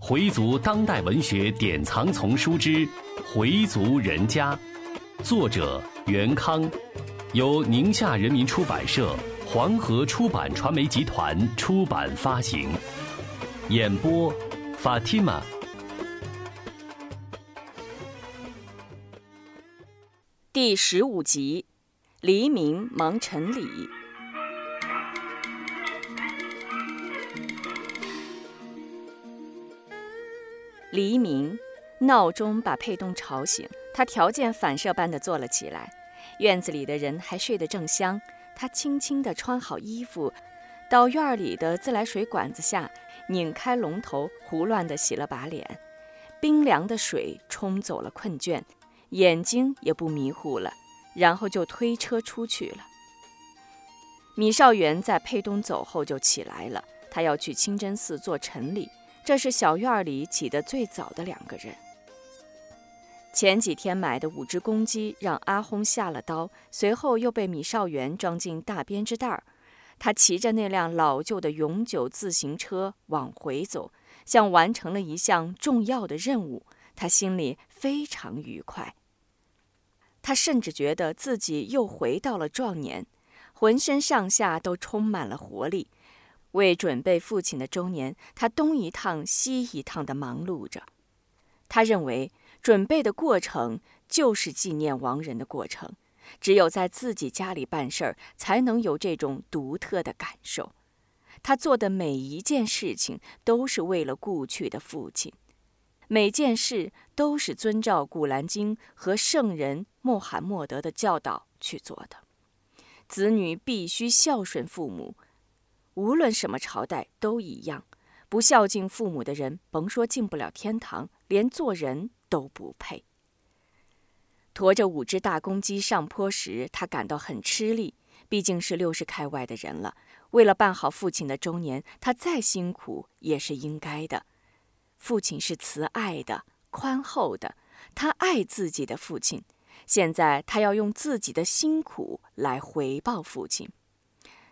回族当代文学典藏丛书之《回族人家》，作者袁康，由宁夏人民出版社、黄河出版传媒集团出版发行。演播：Fatima。第十五集：黎明忙陈礼。黎明，闹钟把佩东吵醒，他条件反射般的坐了起来。院子里的人还睡得正香，他轻轻地穿好衣服，到院里的自来水管子下拧开龙头，胡乱地洗了把脸。冰凉的水冲走了困倦，眼睛也不迷糊了，然后就推车出去了。米少元在佩东走后就起来了，他要去清真寺做晨礼。这是小院里起得最早的两个人。前几天买的五只公鸡让阿轰下了刀，随后又被米少元装进大编织袋儿。他骑着那辆老旧的永久自行车往回走，像完成了一项重要的任务。他心里非常愉快。他甚至觉得自己又回到了壮年，浑身上下都充满了活力。为准备父亲的周年，他东一趟西一趟的忙碌着。他认为，准备的过程就是纪念亡人的过程。只有在自己家里办事儿，才能有这种独特的感受。他做的每一件事情，都是为了故去的父亲；每件事都是遵照《古兰经》和圣人穆罕默德的教导去做的。子女必须孝顺父母。无论什么朝代都一样，不孝敬父母的人，甭说进不了天堂，连做人都不配。驮着五只大公鸡上坡时，他感到很吃力，毕竟是六十开外的人了。为了办好父亲的周年，他再辛苦也是应该的。父亲是慈爱的、宽厚的，他爱自己的父亲。现在他要用自己的辛苦来回报父亲。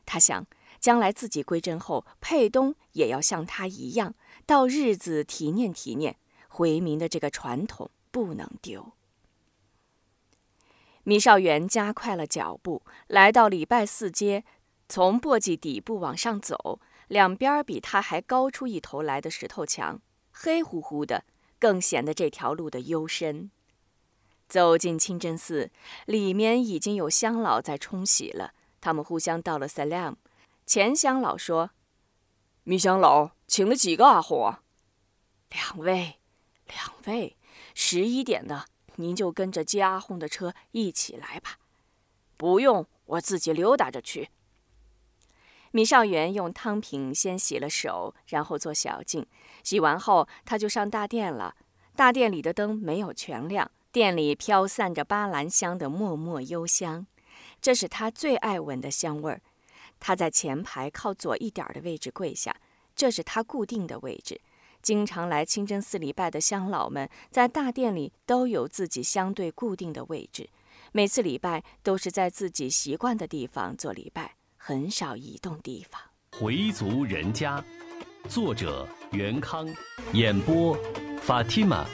他想。将来自己归真后，佩东也要像他一样，到日子提念提念回民的这个传统不能丢。米少元加快了脚步，来到礼拜四街，从簸箕底部往上走，两边比他还高出一头来的石头墙，黑乎乎的，更显得这条路的幽深。走进清真寺，里面已经有乡老在冲洗了，他们互相道了 salam。钱香老说：“米香老请了几个阿訇啊？两位，两位。十一点的，您就跟着接阿红的车一起来吧。不用，我自己溜达着去。”米少元用汤瓶先洗了手，然后做小净。洗完后，他就上大殿了。大殿里的灯没有全亮，殿里飘散着巴兰香的默默幽香，这是他最爱闻的香味儿。他在前排靠左一点的位置跪下，这是他固定的位置。经常来清真寺礼拜的乡老们，在大殿里都有自己相对固定的位置。每次礼拜都是在自己习惯的地方做礼拜，很少移动地方。回族人家，作者袁康，演播，法蒂玛。